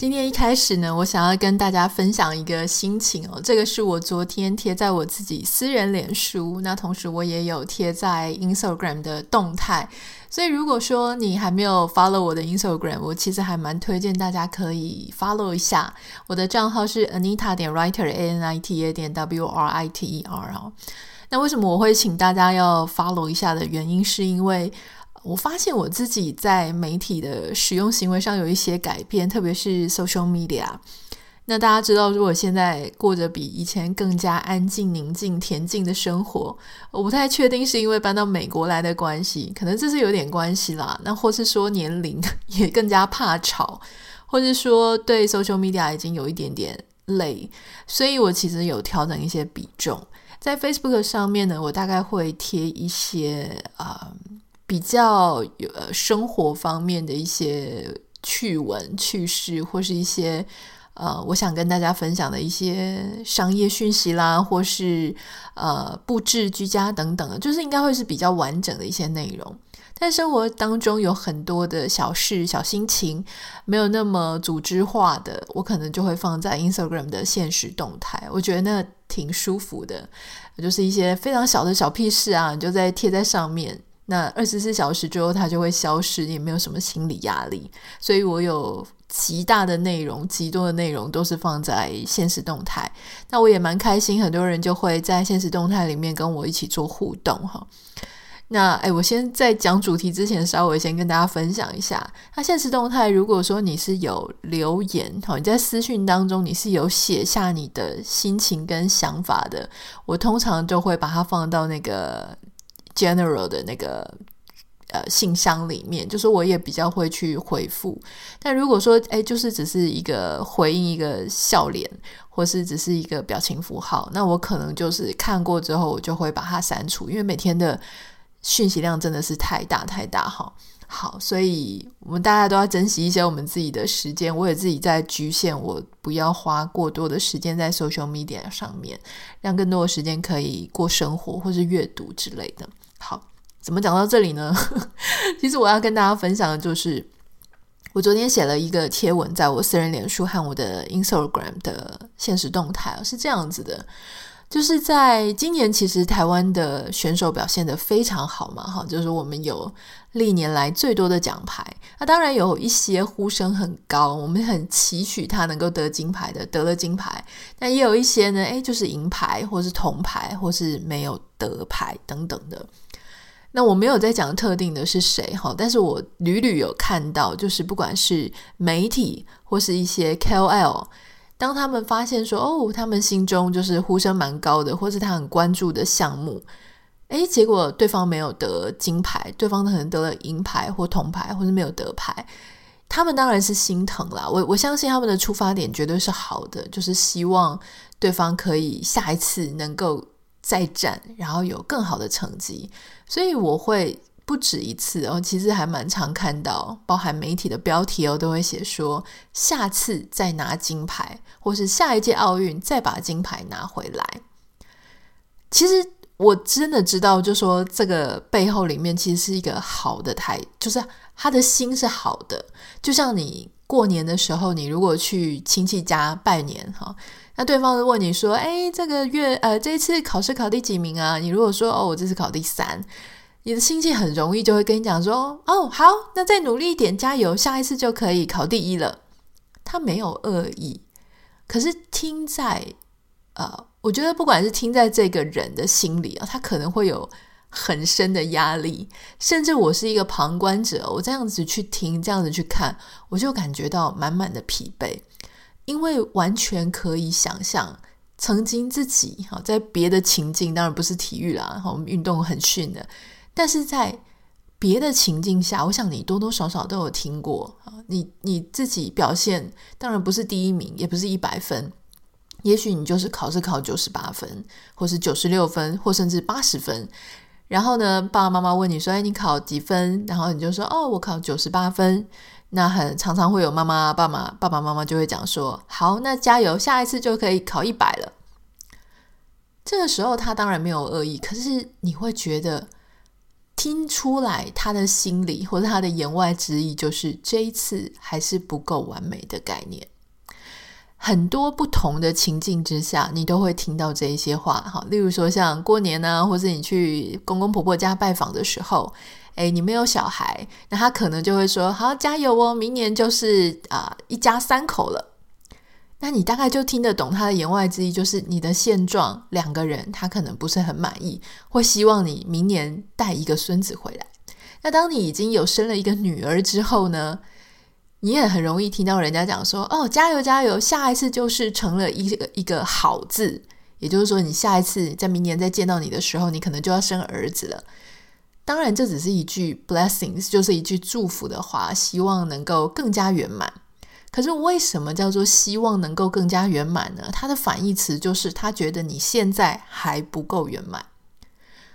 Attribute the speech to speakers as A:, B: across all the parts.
A: 今天一开始呢，我想要跟大家分享一个心情哦，这个是我昨天贴在我自己私人脸书，那同时我也有贴在 Instagram 的动态。所以，如果说你还没有 follow 我的 Instagram，我其实还蛮推荐大家可以 follow 一下。我的账号是 Anita 点 Writer，A N I T A 点 W R I T E R 哦。那为什么我会请大家要 follow 一下的原因，是因为我发现我自己在媒体的使用行为上有一些改变，特别是 social media。那大家知道，如果现在过着比以前更加安静、宁静、恬静的生活，我不太确定是因为搬到美国来的关系，可能这是有点关系啦。那或是说年龄 也更加怕吵，或是说对 social media 已经有一点点累，所以我其实有调整一些比重。在 Facebook 上面呢，我大概会贴一些啊、比较有呃生活方面的一些趣闻、趣事，或是一些。呃，我想跟大家分享的一些商业讯息啦，或是呃布置居家等等的，就是应该会是比较完整的一些内容。但生活当中有很多的小事、小心情，没有那么组织化的，我可能就会放在 Instagram 的现实动态。我觉得那挺舒服的，就是一些非常小的小屁事啊，你就在贴在上面。那二十四小时之后，它就会消失，也没有什么心理压力。所以我有。极大的内容，极多的内容都是放在现实动态。那我也蛮开心，很多人就会在现实动态里面跟我一起做互动哈。那诶，我先在讲主题之前，稍微先跟大家分享一下。那现实动态，如果说你是有留言哈，你在私讯当中你是有写下你的心情跟想法的，我通常就会把它放到那个 general 的那个。呃，信箱里面，就是我也比较会去回复。但如果说，哎，就是只是一个回应，一个笑脸，或是只是一个表情符号，那我可能就是看过之后，我就会把它删除，因为每天的讯息量真的是太大太大哈。好，所以我们大家都要珍惜一些我们自己的时间。我也自己在局限，我不要花过多的时间在 social media 上面，让更多的时间可以过生活或是阅读之类的。好。怎么讲到这里呢？其实我要跟大家分享的就是，我昨天写了一个贴文，在我私人脸书和我的 Instagram 的现实动态，是这样子的，就是在今年，其实台湾的选手表现得非常好嘛，哈，就是我们有历年来最多的奖牌，那当然有一些呼声很高，我们很期许他能够得金牌的，得了金牌，但也有一些呢，诶，就是银牌，或是铜牌，或是没有得牌等等的。那我没有在讲特定的是谁哈，但是我屡屡有看到，就是不管是媒体或是一些 KOL，当他们发现说哦，他们心中就是呼声蛮高的，或是他很关注的项目，诶，结果对方没有得金牌，对方可能得了银牌或铜牌，或是没有得牌，他们当然是心疼啦。我我相信他们的出发点绝对是好的，就是希望对方可以下一次能够。再战，然后有更好的成绩，所以我会不止一次哦，其实还蛮常看到，包含媒体的标题哦，都会写说下次再拿金牌，或是下一届奥运再把金牌拿回来。其实我真的知道，就说这个背后里面其实是一个好的态，就是他的心是好的，就像你过年的时候，你如果去亲戚家拜年哈。那对方问你说：“哎，这个月呃，这一次考试考第几名啊？”你如果说：“哦，我这次考第三。”你的亲戚很容易就会跟你讲说：“哦，好，那再努力一点，加油，下一次就可以考第一了。”他没有恶意，可是听在呃，我觉得不管是听在这个人的心里啊，他可能会有很深的压力，甚至我是一个旁观者，我这样子去听，这样子去看，我就感觉到满满的疲惫。因为完全可以想象，曾经自己哈在别的情境，当然不是体育啦，我们运动很逊的，但是在别的情境下，我想你多多少少都有听过啊。你你自己表现当然不是第一名，也不是一百分，也许你就是考试考九十八分，或是九十六分，或甚至八十分。然后呢，爸爸妈妈问你说：“哎，你考几分？”然后你就说：“哦，我考九十八分。”那很常常会有妈妈、爸妈、爸爸妈妈就会讲说：“好，那加油，下一次就可以考一百了。”这个时候他当然没有恶意，可是你会觉得听出来他的心里或者他的言外之意就是这一次还是不够完美的概念。很多不同的情境之下，你都会听到这一些话哈。例如说，像过年呢，或者你去公公婆婆家拜访的时候，诶，你没有小孩，那他可能就会说：“好，加油哦，明年就是啊、一家三口了。”那你大概就听得懂他的言外之意，就是你的现状，两个人他可能不是很满意，会希望你明年带一个孙子回来。那当你已经有生了一个女儿之后呢？你也很容易听到人家讲说：“哦，加油加油，下一次就是成了一一个好字。”也就是说，你下一次在明年再见到你的时候，你可能就要生儿子了。当然，这只是一句 blessings，就是一句祝福的话，希望能够更加圆满。可是，为什么叫做希望能够更加圆满呢？它的反义词就是他觉得你现在还不够圆满。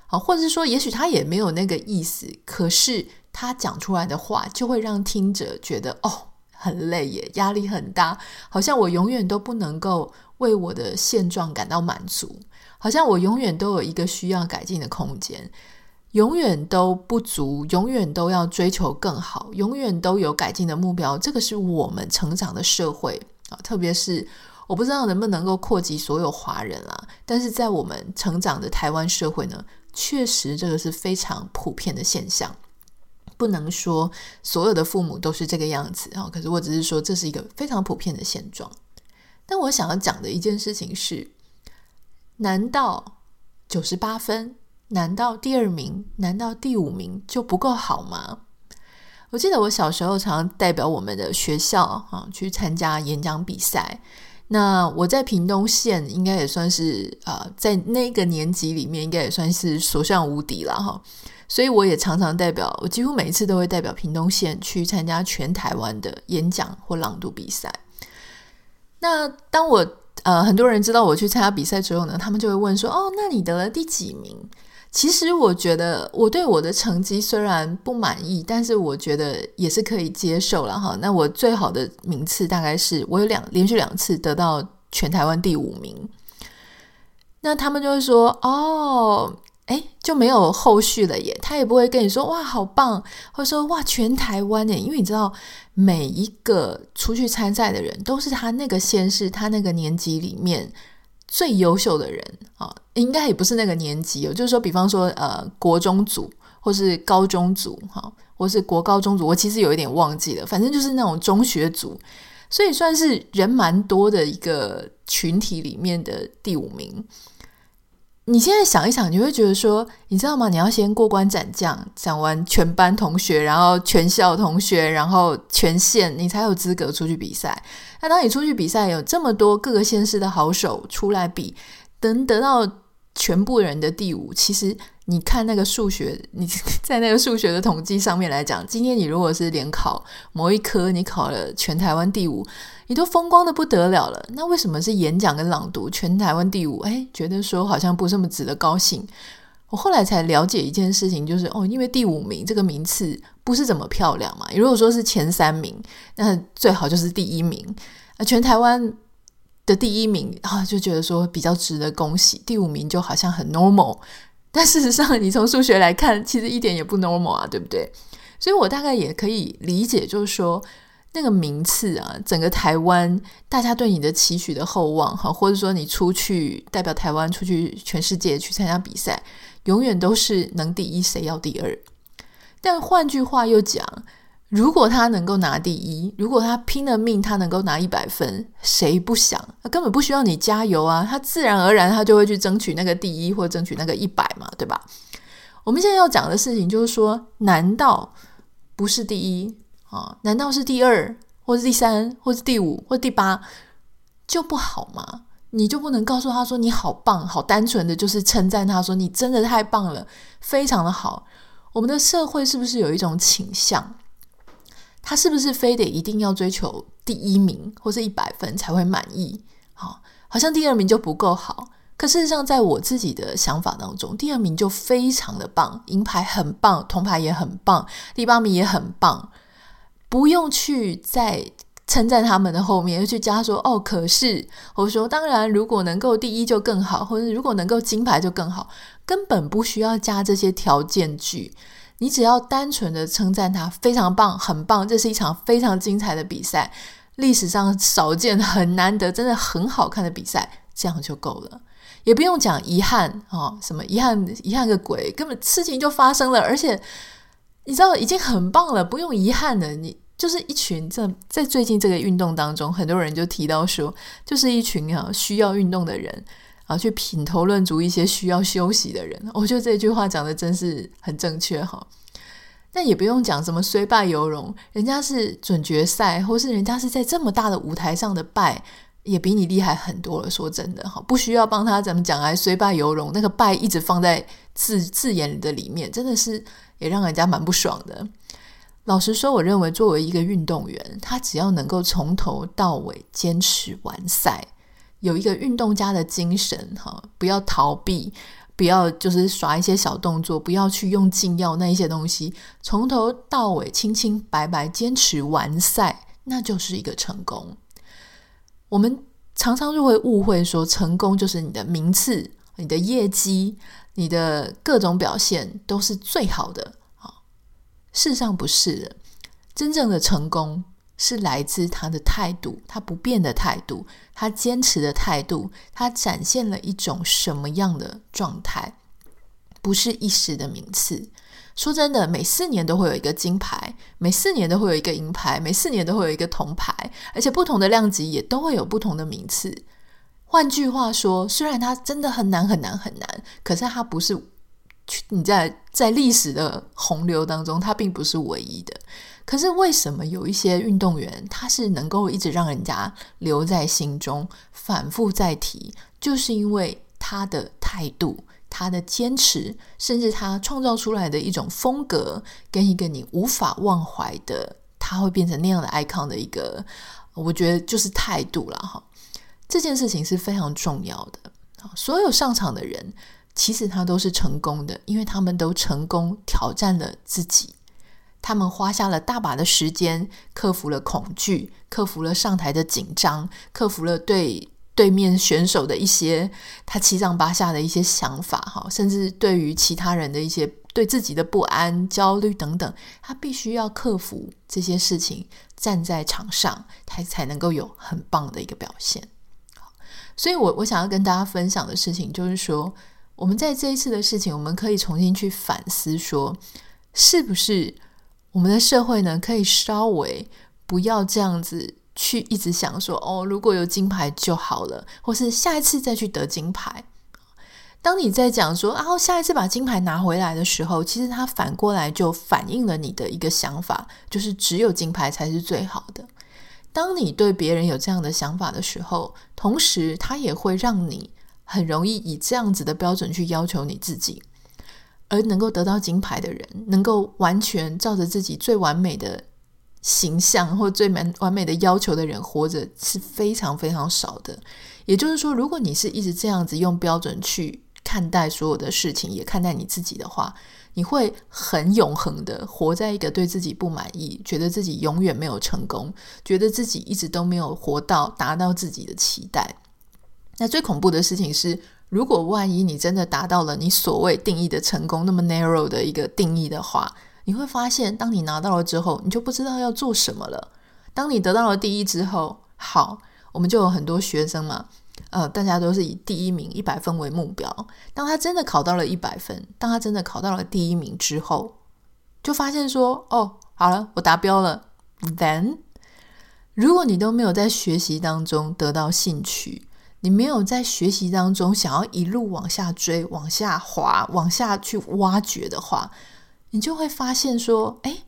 A: 好，或者是说，也许他也没有那个意思，可是。他讲出来的话就会让听者觉得哦，很累耶，压力很大，好像我永远都不能够为我的现状感到满足，好像我永远都有一个需要改进的空间，永远都不足，永远都要追求更好，永远都有改进的目标。这个是我们成长的社会啊，特别是我不知道能不能够扩及所有华人啦，但是在我们成长的台湾社会呢，确实这个是非常普遍的现象。不能说所有的父母都是这个样子啊，可是我只是说这是一个非常普遍的现状。但我想要讲的一件事情是：难道九十八分？难道第二名？难道第五名就不够好吗？我记得我小时候常代表我们的学校啊去参加演讲比赛。那我在屏东县应该也算是啊，在那个年级里面应该也算是所向无敌了哈。所以我也常常代表，我几乎每一次都会代表屏东县去参加全台湾的演讲或朗读比赛。那当我呃很多人知道我去参加比赛之后呢，他们就会问说：“哦，那你得了第几名？”其实我觉得我对我的成绩虽然不满意，但是我觉得也是可以接受了哈。那我最好的名次大概是我有两连续两次得到全台湾第五名。那他们就会说：“哦。”诶，就没有后续了耶。他也不会跟你说哇，好棒，或者说哇，全台湾耶。因为你知道，每一个出去参赛的人都是他那个县市、他那个年级里面最优秀的人啊。应该也不是那个年级哦，就是说，比方说呃，国中组或是高中组哈，或是国高中组，我其实有一点忘记了。反正就是那种中学组，所以算是人蛮多的一个群体里面的第五名。你现在想一想，你会觉得说，你知道吗？你要先过关斩将，讲完全班同学，然后全校同学，然后全县，你才有资格出去比赛。那当你出去比赛，有这么多各个县市的好手出来比，能得到全部人的第五，其实。你看那个数学，你在那个数学的统计上面来讲，今天你如果是联考某一科，你考了全台湾第五，你都风光的不得了了。那为什么是演讲跟朗读全台湾第五？诶，觉得说好像不这么值得高兴。我后来才了解一件事情，就是哦，因为第五名这个名次不是怎么漂亮嘛。如果说是前三名，那最好就是第一名。啊，全台湾的第一名啊，就觉得说比较值得恭喜。第五名就好像很 normal。但事实上，你从数学来看，其实一点也不 normal 啊，对不对？所以我大概也可以理解，就是说那个名次啊，整个台湾大家对你的期许的厚望哈，或者说你出去代表台湾出去全世界去参加比赛，永远都是能第一谁要第二。但换句话又讲。如果他能够拿第一，如果他拼了命，他能够拿一百分，谁不想？他根本不需要你加油啊，他自然而然他就会去争取那个第一，或争取那个一百嘛，对吧？我们现在要讲的事情就是说，难道不是第一啊？难道是第二，或是第三，或是第五，或第八就不好吗？你就不能告诉他说你好棒，好单纯的就是称赞他说你真的太棒了，非常的好。我们的社会是不是有一种倾向？他是不是非得一定要追求第一名或是一百分才会满意？好，好像第二名就不够好。可事实上，在我自己的想法当中，第二名就非常的棒，银牌很棒，铜牌也很棒，第八名也很棒。不用去在称赞他们的后面又去加说哦，可是我说当然，如果能够第一就更好，或者如果能够金牌就更好，根本不需要加这些条件句。你只要单纯的称赞他非常棒，很棒，这是一场非常精彩的比赛，历史上少见、很难得、真的很好看的比赛，这样就够了，也不用讲遗憾哦，什么遗憾，遗憾个鬼，根本事情就发生了，而且你知道已经很棒了，不用遗憾的。你就是一群这在最近这个运动当中，很多人就提到说，就是一群啊需要运动的人。啊，去品头论足一些需要休息的人，我觉得这句话讲的真是很正确哈。但也不用讲什么虽败犹荣，人家是准决赛，或是人家是在这么大的舞台上的败，也比你厉害很多了。说真的哈，不需要帮他怎么讲来虽败犹荣，那个败一直放在字字眼的里面，真的是也让人家蛮不爽的。老实说，我认为作为一个运动员，他只要能够从头到尾坚持完赛。有一个运动家的精神，哈，不要逃避，不要就是耍一些小动作，不要去用禁药那一些东西，从头到尾清清白白坚持完赛，那就是一个成功。我们常常就会误会说，成功就是你的名次、你的业绩、你的各种表现都是最好的，啊，事实上不是的，真正的成功。是来自他的态度，他不变的态度，他坚持的态度，他展现了一种什么样的状态？不是一时的名次。说真的，每四年都会有一个金牌，每四年都会有一个银牌，每四年都会有一个铜牌，而且不同的量级也都会有不同的名次。换句话说，虽然它真的很难很难很难，可是它不是你在在历史的洪流当中，它并不是唯一的。可是为什么有一些运动员他是能够一直让人家留在心中，反复再提，就是因为他的态度、他的坚持，甚至他创造出来的一种风格，跟一个你无法忘怀的，他会变成那样的 icon 的一个，我觉得就是态度了哈。这件事情是非常重要的。所有上场的人，其实他都是成功的，因为他们都成功挑战了自己。他们花下了大把的时间，克服了恐惧，克服了上台的紧张，克服了对对面选手的一些他七上八下的一些想法，哈，甚至对于其他人的一些对自己的不安、焦虑等等，他必须要克服这些事情，站在场上，他才能够有很棒的一个表现。所以我我想要跟大家分享的事情，就是说，我们在这一次的事情，我们可以重新去反思，说是不是。我们的社会呢，可以稍微不要这样子去一直想说哦，如果有金牌就好了，或是下一次再去得金牌。当你在讲说啊，下一次把金牌拿回来的时候，其实它反过来就反映了你的一个想法，就是只有金牌才是最好的。当你对别人有这样的想法的时候，同时它也会让你很容易以这样子的标准去要求你自己。而能够得到金牌的人，能够完全照着自己最完美的形象或最完完美的要求的人活着，是非常非常少的。也就是说，如果你是一直这样子用标准去看待所有的事情，也看待你自己的话，你会很永恒的活在一个对自己不满意，觉得自己永远没有成功，觉得自己一直都没有活到达到自己的期待。那最恐怖的事情是，如果万一你真的达到了你所谓定义的成功，那么 narrow 的一个定义的话，你会发现，当你拿到了之后，你就不知道要做什么了。当你得到了第一之后，好，我们就有很多学生嘛，呃，大家都是以第一名一百分为目标。当他真的考到了一百分，当他真的考到了第一名之后，就发现说，哦，好了，我达标了。Then，如果你都没有在学习当中得到兴趣，你没有在学习当中想要一路往下追、往下滑、往下去挖掘的话，你就会发现说，哎，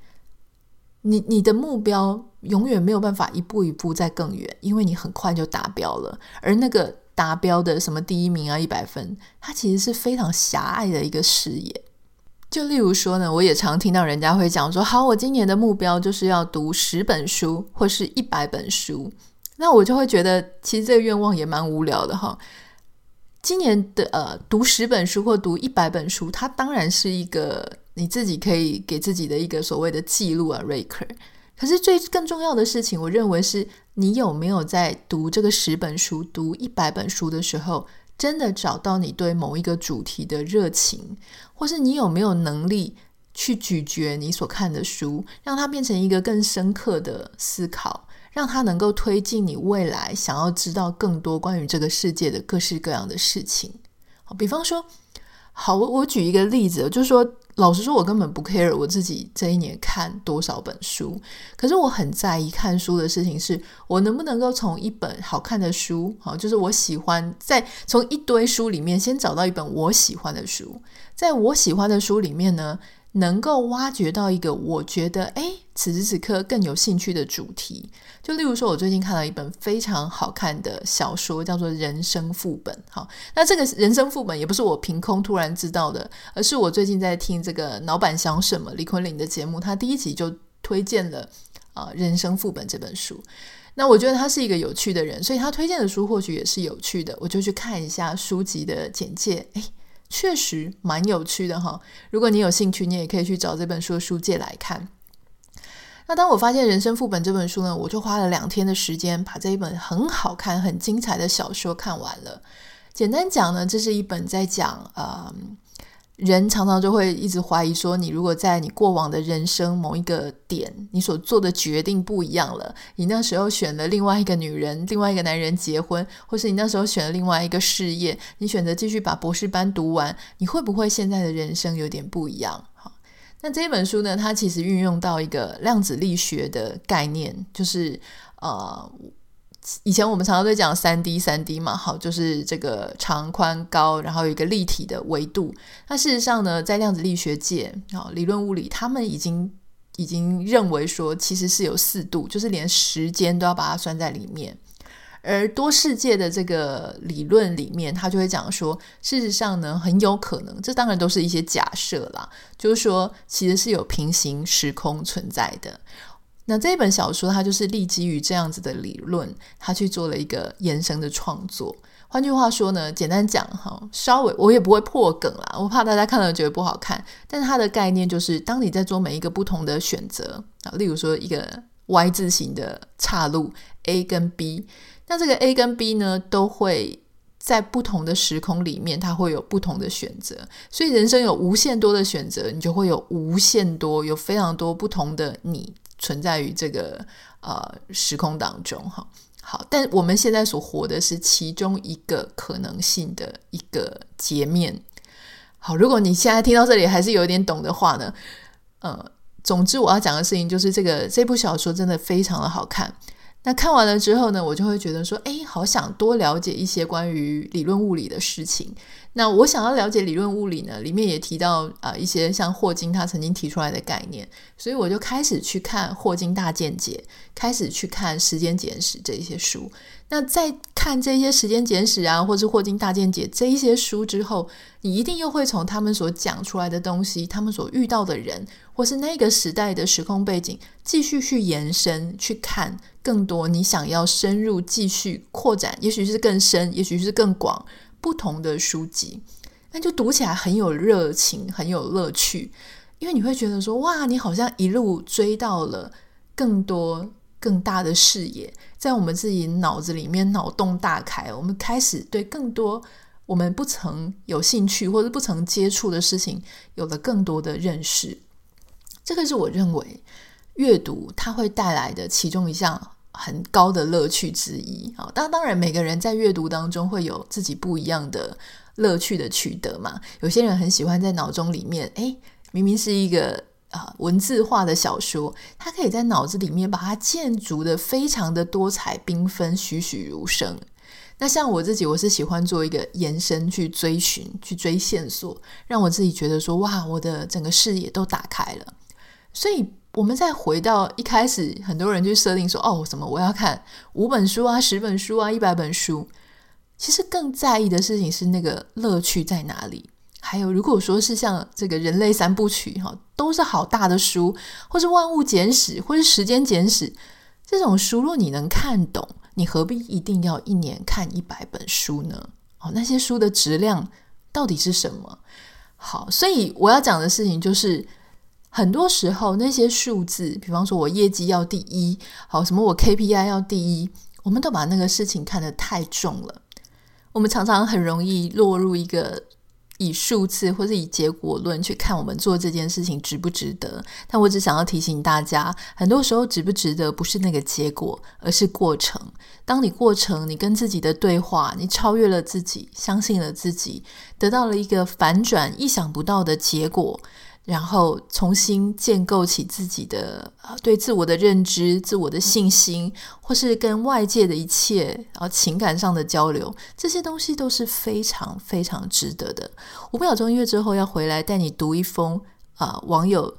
A: 你你的目标永远没有办法一步一步再更远，因为你很快就达标了。而那个达标的什么第一名啊、一百分，它其实是非常狭隘的一个视野。就例如说呢，我也常听到人家会讲说，好，我今年的目标就是要读十本书或是一百本书。那我就会觉得，其实这个愿望也蛮无聊的哈。今年的呃，读十本书或读一百本书，它当然是一个你自己可以给自己的一个所谓的记录啊，record。可是最更重要的事情，我认为是你有没有在读这个十本书、读一百本书的时候，真的找到你对某一个主题的热情，或是你有没有能力去咀嚼你所看的书，让它变成一个更深刻的思考，让它能够推进你未来想要知道更多关于这个世界的各式各样的事情。好，比方说，好，我我举一个例子，就是说。老实说，我根本不 care 我自己这一年看多少本书，可是我很在意看书的事情，是我能不能够从一本好看的书，好，就是我喜欢，在从一堆书里面先找到一本我喜欢的书，在我喜欢的书里面呢，能够挖掘到一个我觉得诶，此时此刻更有兴趣的主题。就例如说，我最近看了一本非常好看的小说，叫做《人生副本》。好，那这个人生副本也不是我凭空突然知道的，而是我最近在听这个老板想什么李坤林的节目，他第一集就推荐了啊《人生副本》这本书。那我觉得他是一个有趣的人，所以他推荐的书或许也是有趣的，我就去看一下书籍的简介。诶确实蛮有趣的哈，如果你有兴趣，你也可以去找这本书的书借来看。那当我发现《人生副本》这本书呢，我就花了两天的时间把这一本很好看、很精彩的小说看完了。简单讲呢，这是一本在讲呃。人常常就会一直怀疑说，你如果在你过往的人生某一个点，你所做的决定不一样了，你那时候选了另外一个女人、另外一个男人结婚，或是你那时候选了另外一个事业，你选择继续把博士班读完，你会不会现在的人生有点不一样？好，那这本书呢，它其实运用到一个量子力学的概念，就是呃。以前我们常常在讲三 D，三 D 嘛，好，就是这个长、宽、高，然后有一个立体的维度。那事实上呢，在量子力学界，好，理论物理，他们已经已经认为说，其实是有四度，就是连时间都要把它算在里面。而多世界的这个理论里面，他就会讲说，事实上呢，很有可能，这当然都是一些假设啦，就是说，其实是有平行时空存在的。那这本小说，它就是立基于这样子的理论，它去做了一个延伸的创作。换句话说呢，简单讲哈，稍微我也不会破梗啦，我怕大家看了觉得不好看。但是它的概念就是，当你在做每一个不同的选择啊，例如说一个 Y 字形的岔路 A 跟 B，那这个 A 跟 B 呢，都会在不同的时空里面，它会有不同的选择。所以人生有无限多的选择，你就会有无限多，有非常多不同的你。存在于这个呃时空当中哈，好，但我们现在所活的是其中一个可能性的一个截面。好，如果你现在听到这里还是有点懂的话呢，呃，总之我要讲的事情就是这个这部小说真的非常的好看。那看完了之后呢，我就会觉得说，哎，好想多了解一些关于理论物理的事情。那我想要了解理论物理呢，里面也提到啊、一些像霍金他曾经提出来的概念，所以我就开始去看《霍金大见解》，开始去看《时间简史》这一些书。那在看这些《时间简史》啊，或是《霍金大见解》这一些书之后，你一定又会从他们所讲出来的东西，他们所遇到的人，或是那个时代的时空背景，继续去延伸去看更多你想要深入继续扩展，也许是更深，也许是更广。不同的书籍，那就读起来很有热情，很有乐趣，因为你会觉得说，哇，你好像一路追到了更多更大的视野，在我们自己脑子里面脑洞大开，我们开始对更多我们不曾有兴趣或者不曾接触的事情有了更多的认识。这个是我认为阅读它会带来的其中一项。很高的乐趣之一啊！当当然，每个人在阅读当中会有自己不一样的乐趣的取得嘛。有些人很喜欢在脑中里面，诶，明明是一个啊文字化的小说，他可以在脑子里面把它建筑得非常的多彩缤纷、栩栩如生。那像我自己，我是喜欢做一个延伸去追寻、去追线索，让我自己觉得说，哇，我的整个视野都打开了。所以。我们再回到一开始，很多人就设定说：“哦，什么我要看五本书啊，十本书啊，一百本书。”其实更在意的事情是那个乐趣在哪里。还有，如果说是像这个人类三部曲哈，都是好大的书，或是万物简史，或是时间简史这种书，若你能看懂，你何必一定要一年看一百本书呢？哦，那些书的质量到底是什么？好，所以我要讲的事情就是。很多时候那些数字，比方说我业绩要第一，好，什么我 KPI 要第一，我们都把那个事情看得太重了。我们常常很容易落入一个。以数字或是以结果论去看我们做这件事情值不值得，但我只想要提醒大家，很多时候值不值得不是那个结果，而是过程。当你过程，你跟自己的对话，你超越了自己，相信了自己，得到了一个反转、意想不到的结果。然后重新建构起自己的啊，对自我的认知、自我的信心，或是跟外界的一切啊情感上的交流，这些东西都是非常非常值得的。五秒钟音乐之后要回来带你读一封啊网友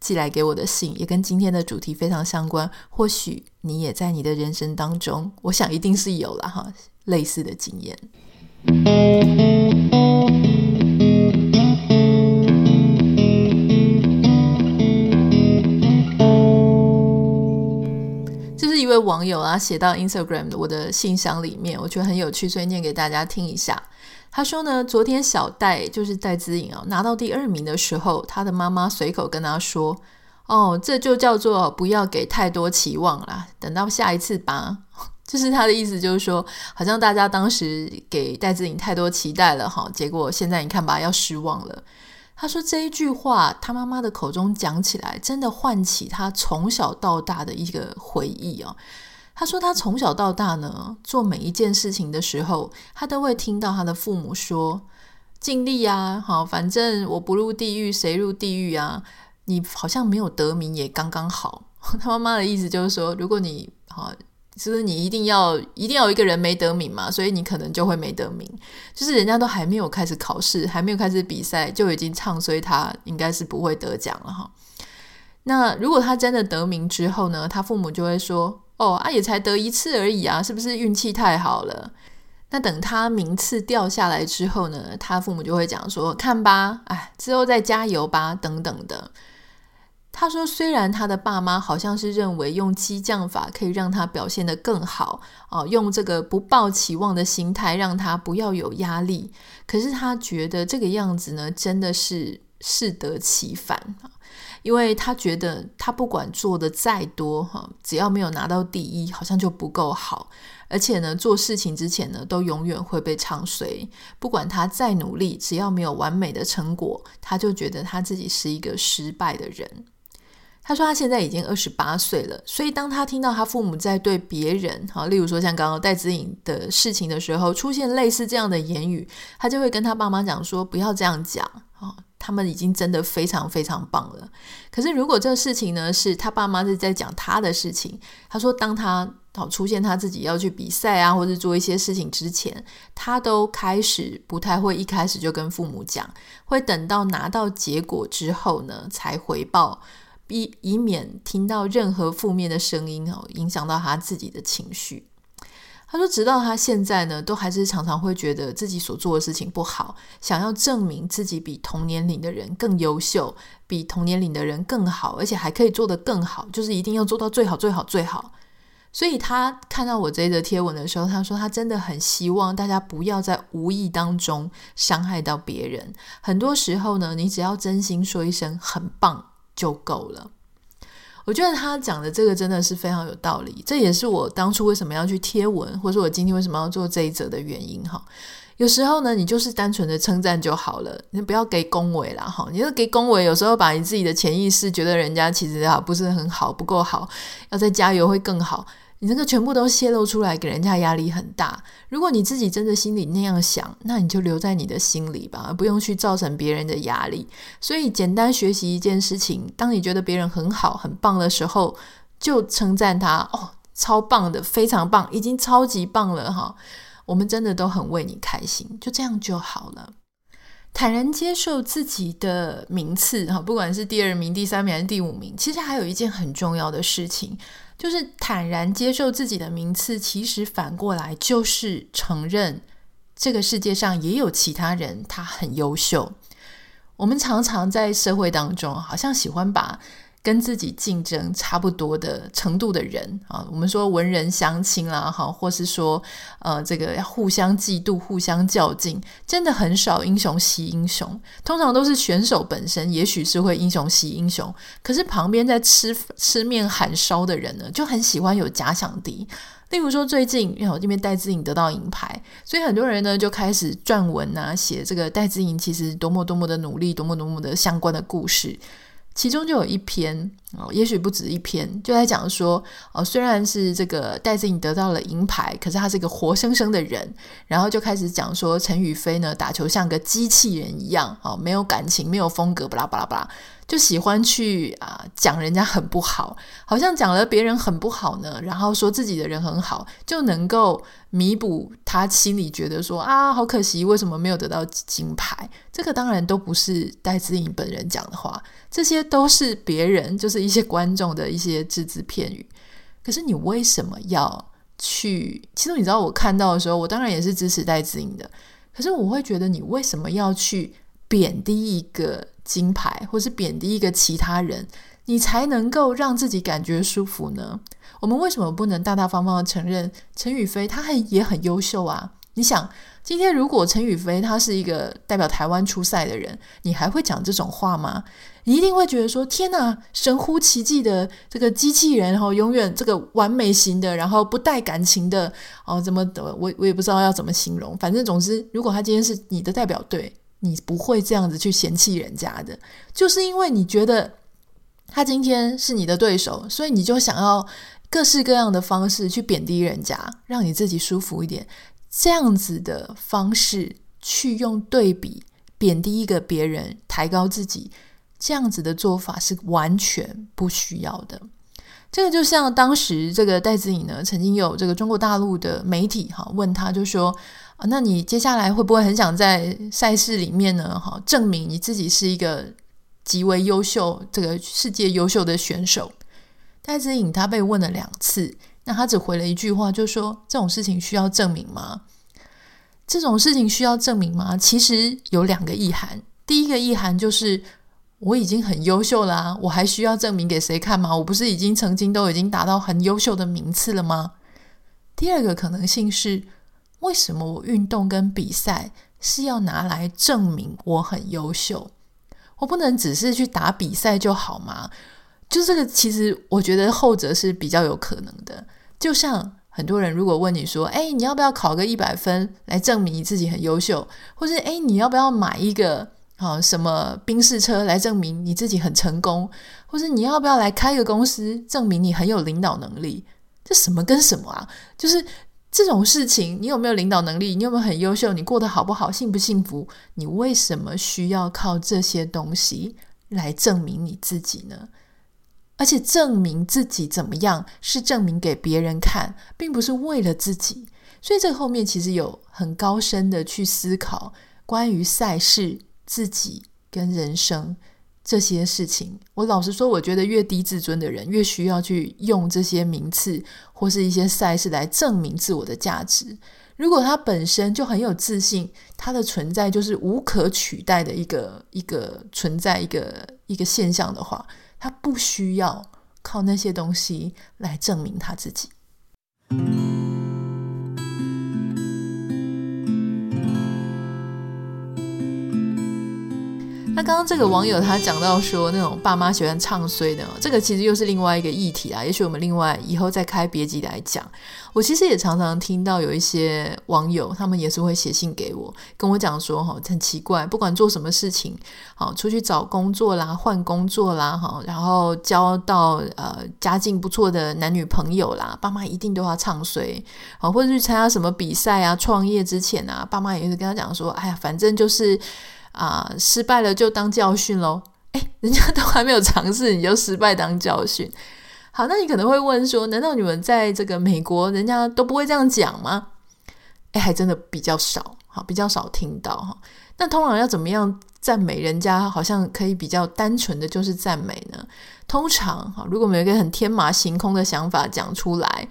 A: 寄来给我的信，也跟今天的主题非常相关。或许你也在你的人生当中，我想一定是有了哈类似的经验。位网友啊，写到 Instagram 我的信箱里面，我觉得很有趣，所以念给大家听一下。他说呢，昨天小戴就是戴姿颖啊，拿到第二名的时候，他的妈妈随口跟他说：“哦，这就叫做不要给太多期望啦，等到下一次吧。”就是他的意思，就是说，好像大家当时给戴姿颖太多期待了哈，结果现在你看吧，要失望了。他说这一句话，他妈妈的口中讲起来，真的唤起他从小到大的一个回忆哦。他说他从小到大呢，做每一件事情的时候，他都会听到他的父母说：“尽力啊，好，反正我不入地狱，谁入地狱啊？你好像没有得名也刚刚好。”他妈妈的意思就是说，如果你好。就是你一定要一定要有一个人没得名嘛，所以你可能就会没得名。就是人家都还没有开始考试，还没有开始比赛，就已经唱衰他，应该是不会得奖了哈。那如果他真的得名之后呢，他父母就会说：“哦，啊也才得一次而已啊，是不是运气太好了？”那等他名次掉下来之后呢，他父母就会讲说：“看吧，哎，之后再加油吧，等等的。”他说：“虽然他的爸妈好像是认为用激将法可以让他表现得更好，哦，用这个不抱期望的心态让他不要有压力，可是他觉得这个样子呢，真的是适得其反，因为他觉得他不管做的再多，哈，只要没有拿到第一，好像就不够好，而且呢，做事情之前呢，都永远会被唱衰。不管他再努力，只要没有完美的成果，他就觉得他自己是一个失败的人。”他说他现在已经二十八岁了，所以当他听到他父母在对别人，好，例如说像刚刚戴子颖的事情的时候，出现类似这样的言语，他就会跟他爸妈讲说：“不要这样讲，哦，他们已经真的非常非常棒了。”可是如果这个事情呢，是他爸妈是在讲他的事情，他说当他好出现他自己要去比赛啊，或者做一些事情之前，他都开始不太会一开始就跟父母讲，会等到拿到结果之后呢，才回报。以以免听到任何负面的声音哦，影响到他自己的情绪。他说，直到他现在呢，都还是常常会觉得自己所做的事情不好，想要证明自己比同年龄的人更优秀，比同年龄的人更好，而且还可以做得更好，就是一定要做到最好、最好、最好。所以他看到我这则贴文的时候，他说他真的很希望大家不要在无意当中伤害到别人。很多时候呢，你只要真心说一声“很棒”。就够了。我觉得他讲的这个真的是非常有道理，这也是我当初为什么要去贴文，或者我今天为什么要做这一则的原因哈。有时候呢，你就是单纯的称赞就好了，你不要给恭维啦哈。你就给恭维，有时候把你自己的潜意识觉得人家其实啊不是很好，不够好，要再加油会更好。你这个全部都泄露出来，给人家压力很大。如果你自己真的心里那样想，那你就留在你的心里吧，而不用去造成别人的压力。所以，简单学习一件事情，当你觉得别人很好、很棒的时候，就称赞他哦，超棒的，非常棒，已经超级棒了哈。我们真的都很为你开心，就这样就好了。坦然接受自己的名次哈，不管是第二名、第三名还是第五名，其实还有一件很重要的事情。就是坦然接受自己的名次，其实反过来就是承认这个世界上也有其他人，他很优秀。我们常常在社会当中，好像喜欢把跟自己竞争差不多的程度的人啊，我们说文人相轻啦，哈，或是说呃，这个要互相嫉妒、互相较劲，真的很少英雄惜英雄。通常都是选手本身，也许是会英雄惜英雄，可是旁边在吃吃面喊烧的人呢，就很喜欢有假想敌。例如说，最近因为我这边戴资颖得到银牌，所以很多人呢就开始撰文啊，写这个戴资颖其实多么多么的努力，多么多么的相关的故事。其中就有一篇哦，也许不止一篇，就在讲说哦，虽然是这个戴资颖得到了银牌，可是他是一个活生生的人。然后就开始讲说陈雨菲呢打球像个机器人一样，哦，没有感情，没有风格，巴拉巴拉巴拉，就喜欢去啊讲人家很不好，好像讲了别人很不好呢，然后说自己的人很好，就能够。弥补他心里觉得说啊，好可惜，为什么没有得到金牌？这个当然都不是戴资颖本人讲的话，这些都是别人，就是一些观众的一些只字片语。可是你为什么要去？其实你知道，我看到的时候，我当然也是支持戴资颖的。可是我会觉得，你为什么要去贬低一个金牌，或是贬低一个其他人？你才能够让自己感觉舒服呢？我们为什么不能大大方方的承认陈雨菲她还也很优秀啊？你想，今天如果陈雨菲她是一个代表台湾出赛的人，你还会讲这种话吗？你一定会觉得说：天哪，神乎其技的这个机器人，然后永远这个完美型的，然后不带感情的哦，怎么的？我我也不知道要怎么形容。反正总之，如果他今天是你的代表队，你不会这样子去嫌弃人家的，就是因为你觉得。他今天是你的对手，所以你就想要各式各样的方式去贬低人家，让你自己舒服一点。这样子的方式去用对比贬低一个别人，抬高自己，这样子的做法是完全不需要的。这个就像当时这个戴子颖呢，曾经有这个中国大陆的媒体哈问他，就说啊，那你接下来会不会很想在赛事里面呢？哈，证明你自己是一个。极为优秀，这个世界优秀的选手戴子颖，他被问了两次，那他只回了一句话，就说：“这种事情需要证明吗？这种事情需要证明吗？”其实有两个意涵。第一个意涵就是我已经很优秀了啊，我还需要证明给谁看吗？我不是已经曾经都已经达到很优秀的名次了吗？第二个可能性是，为什么我运动跟比赛是要拿来证明我很优秀？我不能只是去打比赛就好吗？就这个，其实我觉得后者是比较有可能的。就像很多人如果问你说：“哎，你要不要考个一百分来证明你自己很优秀？”或是“哎，你要不要买一个啊什么宾士车来证明你自己很成功？”或是“你要不要来开个公司证明你很有领导能力？”这什么跟什么啊？就是。这种事情，你有没有领导能力？你有没有很优秀？你过得好不好？幸不幸福？你为什么需要靠这些东西来证明你自己呢？而且证明自己怎么样，是证明给别人看，并不是为了自己。所以这后面其实有很高深的去思考关于赛事、自己跟人生。这些事情，我老实说，我觉得越低自尊的人，越需要去用这些名次或是一些赛事来证明自我的价值。如果他本身就很有自信，他的存在就是无可取代的一个一个存在，一个一个现象的话，他不需要靠那些东西来证明他自己。刚刚这个网友他讲到说，那种爸妈喜欢唱衰的，这个其实又是另外一个议题啦。也许我们另外以后再开别集来讲。我其实也常常听到有一些网友，他们也是会写信给我，跟我讲说，哈，很奇怪，不管做什么事情，好，出去找工作啦，换工作啦，哈，然后交到呃家境不错的男女朋友啦，爸妈一定都要唱衰，好，或者去参加什么比赛啊，创业之前啊，爸妈也是跟他讲说，哎呀，反正就是。啊，失败了就当教训喽！诶，人家都还没有尝试，你就失败当教训。好，那你可能会问说，难道你们在这个美国，人家都不会这样讲吗？诶，还真的比较少，好，比较少听到哈。那通常要怎么样赞美人家，好像可以比较单纯的就是赞美呢？通常哈，如果我们有一个很天马行空的想法讲出来。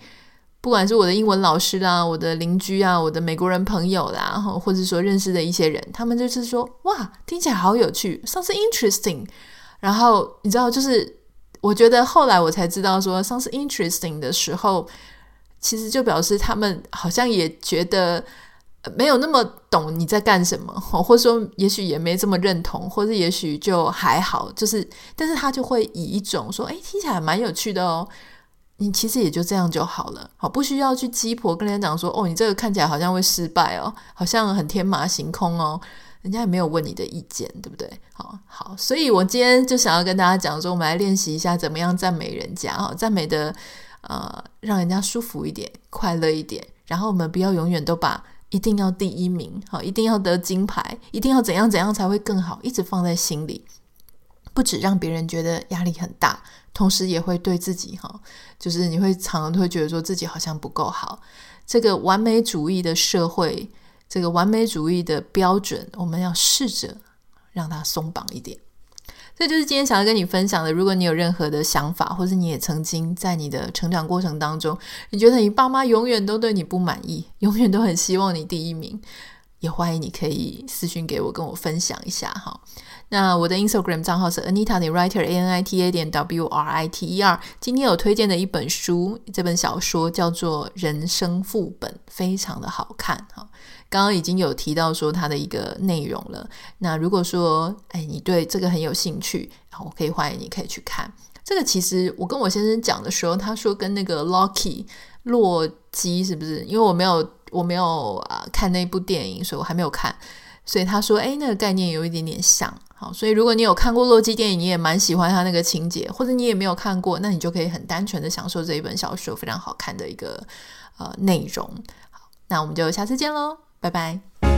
A: 不管是我的英文老师啦，我的邻居啊，我的美国人朋友啦，或者说认识的一些人，他们就是说，哇，听起来好有趣，sounds interesting。然后你知道，就是我觉得后来我才知道说，sounds interesting 的时候，其实就表示他们好像也觉得没有那么懂你在干什么，或者说也许也没这么认同，或者也许就还好，就是，但是他就会以一种说，哎，听起来蛮有趣的哦，你其实也就这样就好了，好，不需要去鸡婆跟人家讲说，哦，你这个看起来好像会失败哦，好像很天马行空哦。人家也没有问你的意见，对不对？好好，所以我今天就想要跟大家讲说，我们来练习一下怎么样赞美人家哈，赞美的呃，让人家舒服一点、快乐一点。然后我们不要永远都把一定要第一名，好，一定要得金牌，一定要怎样怎样才会更好，一直放在心里，不止让别人觉得压力很大，同时也会对自己哈，就是你会常常会觉得说自己好像不够好。这个完美主义的社会。这个完美主义的标准，我们要试着让它松绑一点。这就是今天想要跟你分享的。如果你有任何的想法，或是你也曾经在你的成长过程当中，你觉得你爸妈永远都对你不满意，永远都很希望你第一名，也欢迎你可以私信给我，跟我分享一下哈。那我的 Instagram 账号是 Anita 点 Writer A N I T A 点 W R I T E R。今天有推荐的一本书，这本小说叫做《人生副本》，非常的好看哈。刚刚已经有提到说它的一个内容了。那如果说，哎，你对这个很有兴趣，然后我可以欢迎你可以去看。这个其实我跟我先生讲的时候，他说跟那个 Loki 洛基是不是？因为我没有我没有啊看那部电影，所以我还没有看。所以他说，哎，那个概念有一点点像。好，所以如果你有看过洛基电影，你也蛮喜欢他那个情节，或者你也没有看过，那你就可以很单纯的享受这一本小说非常好看的一个呃内容。好，那我们就下次见喽。拜拜。